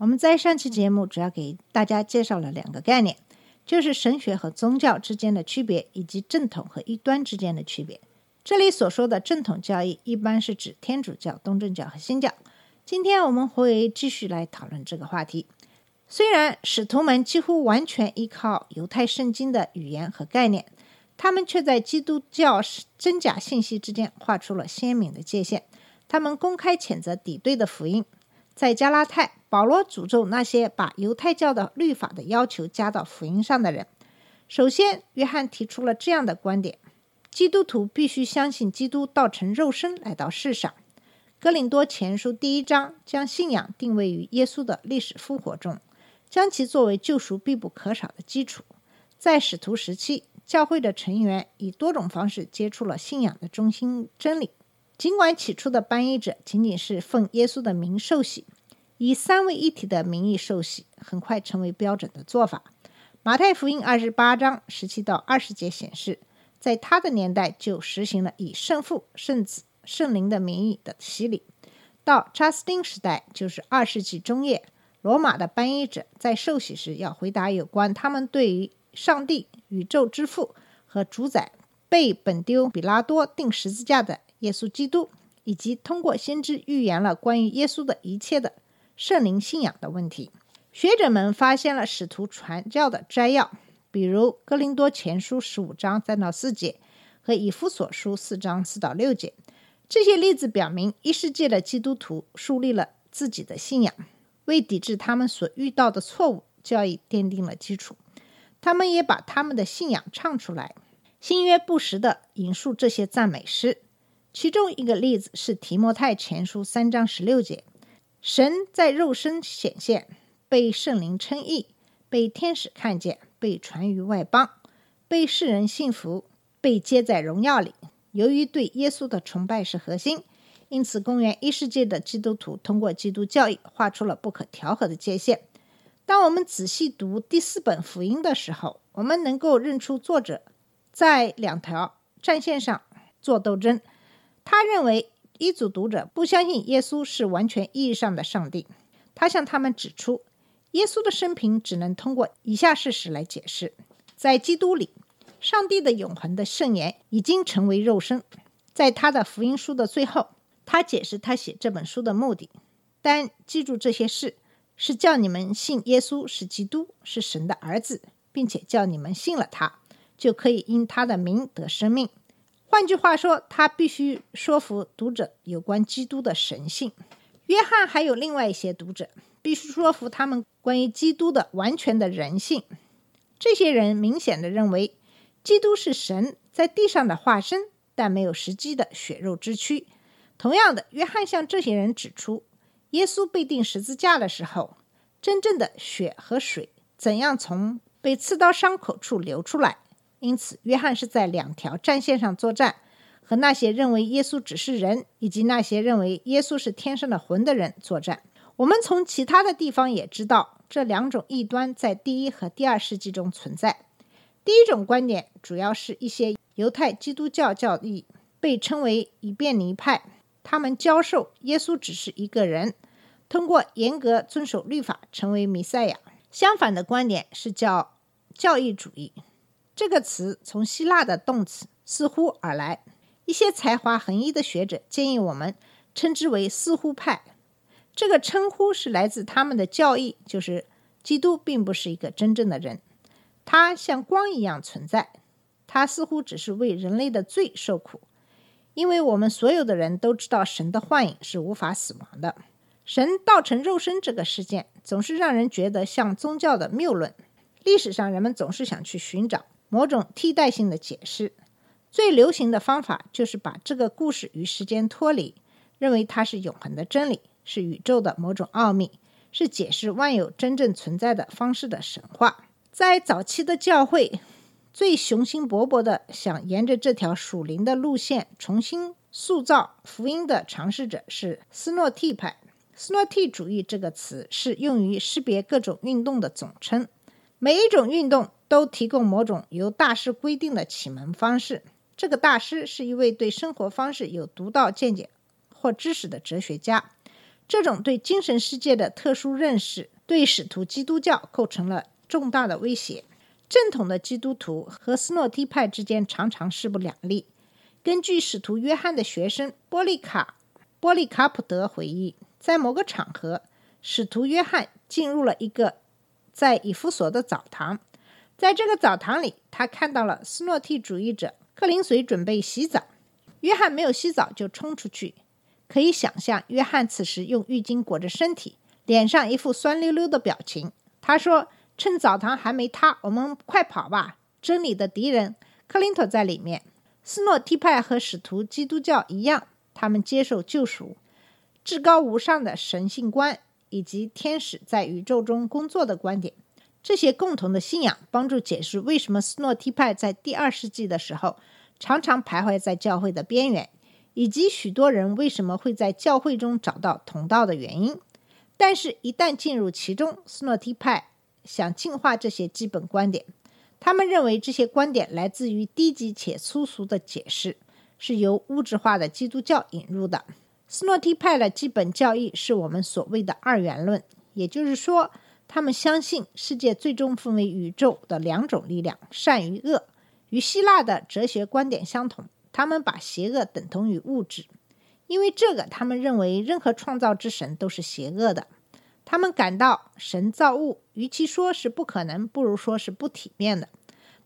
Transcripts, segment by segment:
我们在上期节目主要给大家介绍了两个概念，就是神学和宗教之间的区别，以及正统和异端之间的区别。这里所说的正统教义，一般是指天主教、东正教和新教。今天我们会继续来讨论这个话题。虽然使徒们几乎完全依靠犹太圣经的语言和概念，他们却在基督教真假信息之间画出了鲜明的界限。他们公开谴责敌对的福音。在加拉太，保罗诅咒那些把犹太教的律法的要求加到福音上的人。首先，约翰提出了这样的观点：基督徒必须相信基督道成肉身来到世上。哥林多前书第一章将信仰定位于耶稣的历史复活中，将其作为救赎必不可少的基础。在使徒时期，教会的成员以多种方式接触了信仰的中心真理。尽管起初的翻译者仅仅是奉耶稣的名受洗，以三位一体的名义受洗，很快成为标准的做法。马太福音二十八章十七到二十节显示，在他的年代就实行了以圣父、圣子、圣灵的名义的洗礼。到查斯丁时代，就是二世纪中叶，罗马的翻译者在受洗时要回答有关他们对于上帝、宇宙之父和主宰被本丢比拉多钉十字架的耶稣基督，以及通过先知预言了关于耶稣的一切的圣灵信仰的问题。学者们发现了使徒传教的摘要，比如《哥林多前书》十五章三到四节和《以弗所书》四章四到六节。这些例子表明，一世纪的基督徒树立了自己的信仰，为抵制他们所遇到的错误教义奠定了基础。他们也把他们的信仰唱出来。新约不时地引述这些赞美诗。其中一个例子是提摩太前书三章十六节：“神在肉身显现，被圣灵称义，被天使看见，被传于外邦，被世人信服，被接在荣耀里。由于对耶稣的崇拜是核心，因此公元一世纪的基督徒通过基督教义画出了不可调和的界限。当我们仔细读第四本福音的时候，我们能够认出作者在两条战线上做斗争。”他认为一组读者不相信耶稣是完全意义上的上帝。他向他们指出，耶稣的生平只能通过以下事实来解释：在基督里，上帝的永恒的圣言已经成为肉身。在他的福音书的最后，他解释他写这本书的目的。但记住这些事，是叫你们信耶稣是基督，是神的儿子，并且叫你们信了他，就可以因他的名得生命。换句话说，他必须说服读者有关基督的神性。约翰还有另外一些读者，必须说服他们关于基督的完全的人性。这些人明显的认为，基督是神在地上的化身，但没有实际的血肉之躯。同样的，约翰向这些人指出，耶稣被钉十字架的时候，真正的血和水怎样从被刺刀伤口处流出来。因此，约翰是在两条战线上作战，和那些认为耶稣只是人，以及那些认为耶稣是天上的魂的人作战。我们从其他的地方也知道，这两种异端在第一和第二世纪中存在。第一种观点主要是一些犹太基督教教义，被称为以便尼派，他们教授耶稣只是一个人，通过严格遵守律法成为弥赛亚。相反的观点是叫教义主义。这个词从希腊的动词“似乎”而来。一些才华横溢的学者建议我们称之为“似乎派”。这个称呼是来自他们的教义，就是基督并不是一个真正的人，他像光一样存在，他似乎只是为人类的罪受苦。因为我们所有的人都知道，神的幻影是无法死亡的。神道成肉身这个事件，总是让人觉得像宗教的谬论。历史上，人们总是想去寻找某种替代性的解释。最流行的方法就是把这个故事与时间脱离，认为它是永恒的真理，是宇宙的某种奥秘，是解释万有真正存在的方式的神话。在早期的教会，最雄心勃勃的想沿着这条属灵的路线重新塑造福音的尝试者是斯诺蒂派。斯诺蒂主义这个词是用于识别各种运动的总称，每一种运动都提供某种由大师规定的启蒙方式。这个大师是一位对生活方式有独到见解或知识的哲学家。这种对精神世界的特殊认识，对使徒基督教构成了重大的威胁。正统的基督徒和斯诺蒂派之间常常势不两立。根据使徒约翰的学生波利卡波利卡普德回忆，在某个场合，使徒约翰进入了一个在以弗所的澡堂。在这个澡堂里，他看到了斯诺蒂主义者克林随准备洗澡。约翰没有洗澡就冲出去。可以想象，约翰此时用浴巾裹着身体，脸上一副酸溜溜的表情。他说：“趁澡堂还没塌，我们快跑吧！真理的敌人克林托在里面。”斯诺蒂派和使徒基督教一样，他们接受救赎、至高无上的神性观以及天使在宇宙中工作的观点。这些共同的信仰帮助解释为什么斯诺蒂派在第二世纪的时候常常徘徊在教会的边缘。以及许多人为什么会在教会中找到同道的原因，但是，一旦进入其中，斯诺蒂派想净化这些基本观点。他们认为这些观点来自于低级且粗俗的解释，是由物质化的基督教引入的。斯诺蒂派的基本教义是我们所谓的二元论，也就是说，他们相信世界最终分为宇宙的两种力量——善与恶，与希腊的哲学观点相同。他们把邪恶等同于物质，因为这个，他们认为任何创造之神都是邪恶的。他们感到神造物，与其说是不可能，不如说是不体面的。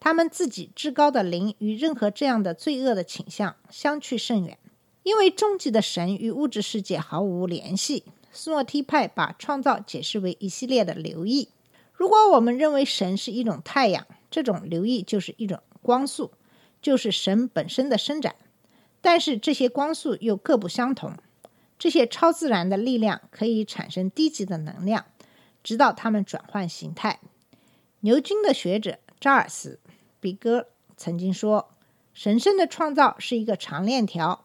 他们自己至高的灵与任何这样的罪恶的倾向相去甚远，因为终极的神与物质世界毫无联系。斯诺提派把创造解释为一系列的流溢。如果我们认为神是一种太阳，这种流溢就是一种光速。就是神本身的伸展，但是这些光速又各不相同。这些超自然的力量可以产生低级的能量，直到它们转换形态。牛津的学者扎尔斯·比格曾经说：“神圣的创造是一个长链条，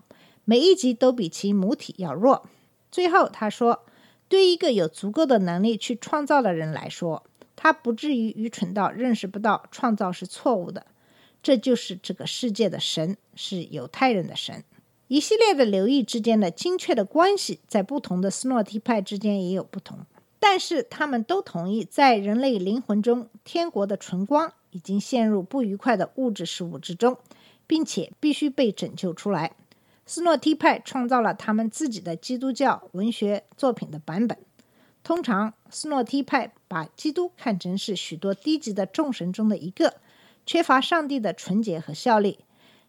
每一级都比其母体要弱。”最后他说：“对一个有足够的能力去创造的人来说，他不至于愚蠢到认识不到创造是错误的。”这就是这个世界的神，是犹太人的神。一系列的流溢之间的精确的关系，在不同的斯诺提派之间也有不同，但是他们都同意，在人类灵魂中，天国的纯光已经陷入不愉快的物质事物之中，并且必须被拯救出来。斯诺提派创造了他们自己的基督教文学作品的版本。通常，斯诺提派把基督看成是许多低级的众神中的一个。缺乏上帝的纯洁和效力，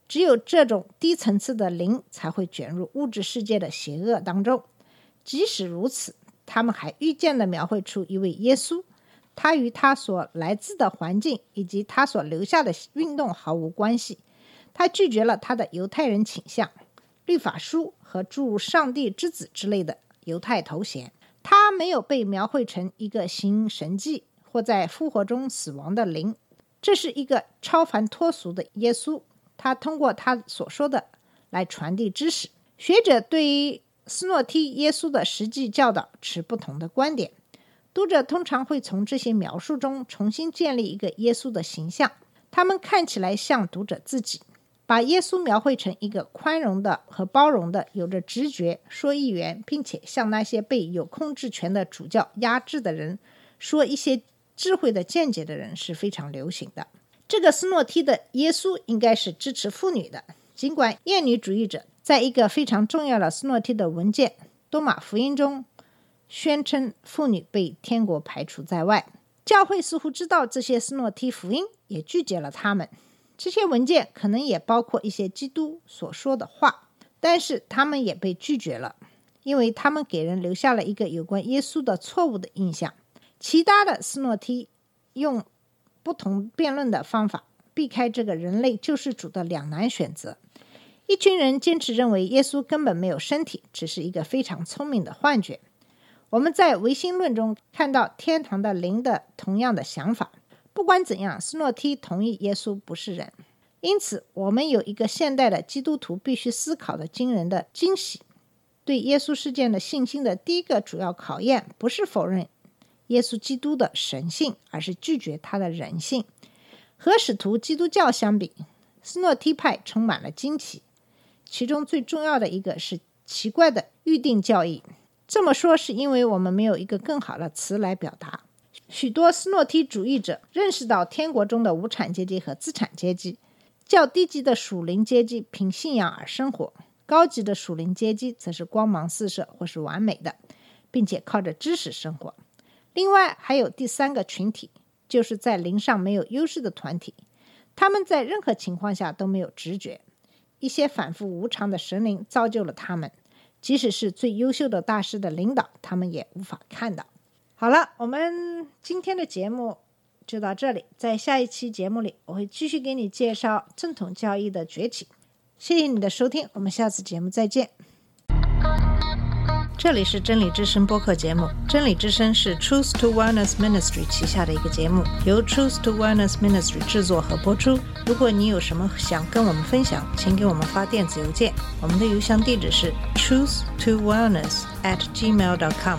只有这种低层次的灵才会卷入物质世界的邪恶当中。即使如此，他们还预见地描绘出一位耶稣，他与他所来自的环境以及他所留下的运动毫无关系。他拒绝了他的犹太人倾向、律法书和诸如上帝之子之类的犹太头衔。他没有被描绘成一个行神迹或在复活中死亡的灵。这是一个超凡脱俗的耶稣，他通过他所说的来传递知识。学者对于斯诺提耶稣的实际教导持不同的观点。读者通常会从这些描述中重新建立一个耶稣的形象，他们看起来像读者自己，把耶稣描绘成一个宽容的和包容的、有着直觉、说议员，并且向那些被有控制权的主教压制的人说一些。智慧的见解的人是非常流行的。这个斯诺提的耶稣应该是支持妇女的，尽管厌女主义者在一个非常重要的斯诺提的文件《多马福音》中宣称妇女被天国排除在外。教会似乎知道这些斯诺提福音，也拒绝了他们。这些文件可能也包括一些基督所说的话，但是他们也被拒绝了，因为他们给人留下了一个有关耶稣的错误的印象。其他的斯诺提用不同辩论的方法避开这个人类救世主的两难选择。一群人坚持认为耶稣根本没有身体，只是一个非常聪明的幻觉。我们在唯心论中看到天堂的灵的同样的想法。不管怎样，斯诺梯同意耶稣不是人。因此，我们有一个现代的基督徒必须思考的惊人的惊喜。对耶稣事件的信心的第一个主要考验，不是否认耶稣基督的神性，而是拒绝他的人性。和使徒基督教相比，斯诺梯派充满了惊奇。其中最重要的一个是奇怪的预定教义。这么说是因为我们没有一个更好的词来表达。许多斯诺梯主义者认识到天国中的无产阶级和资产阶级，较低级的属灵阶级凭信仰而生活，高级的属灵阶级则是光芒四射或是完美的，并且靠着知识生活。另外还有第三个群体，就是在灵上没有优势的团体，他们在任何情况下都没有直觉。一些反复无常的神灵造就了他们，即使是最优秀的大师的领导，他们也无法看到。好了，我们今天的节目就到这里，在下一期节目里，我会继续给你介绍正统教义的崛起。谢谢你的收听，我们下次节目再见。这里是真理之声播客节目。真理之声是 Truth to Wellness Ministry 旗下的一个节目，由 Truth to Wellness Ministry 制作和播出。如果你有什么想跟我们分享，请给我们发电子邮件，我们的邮箱地址是 truth to wellness at gmail dot com。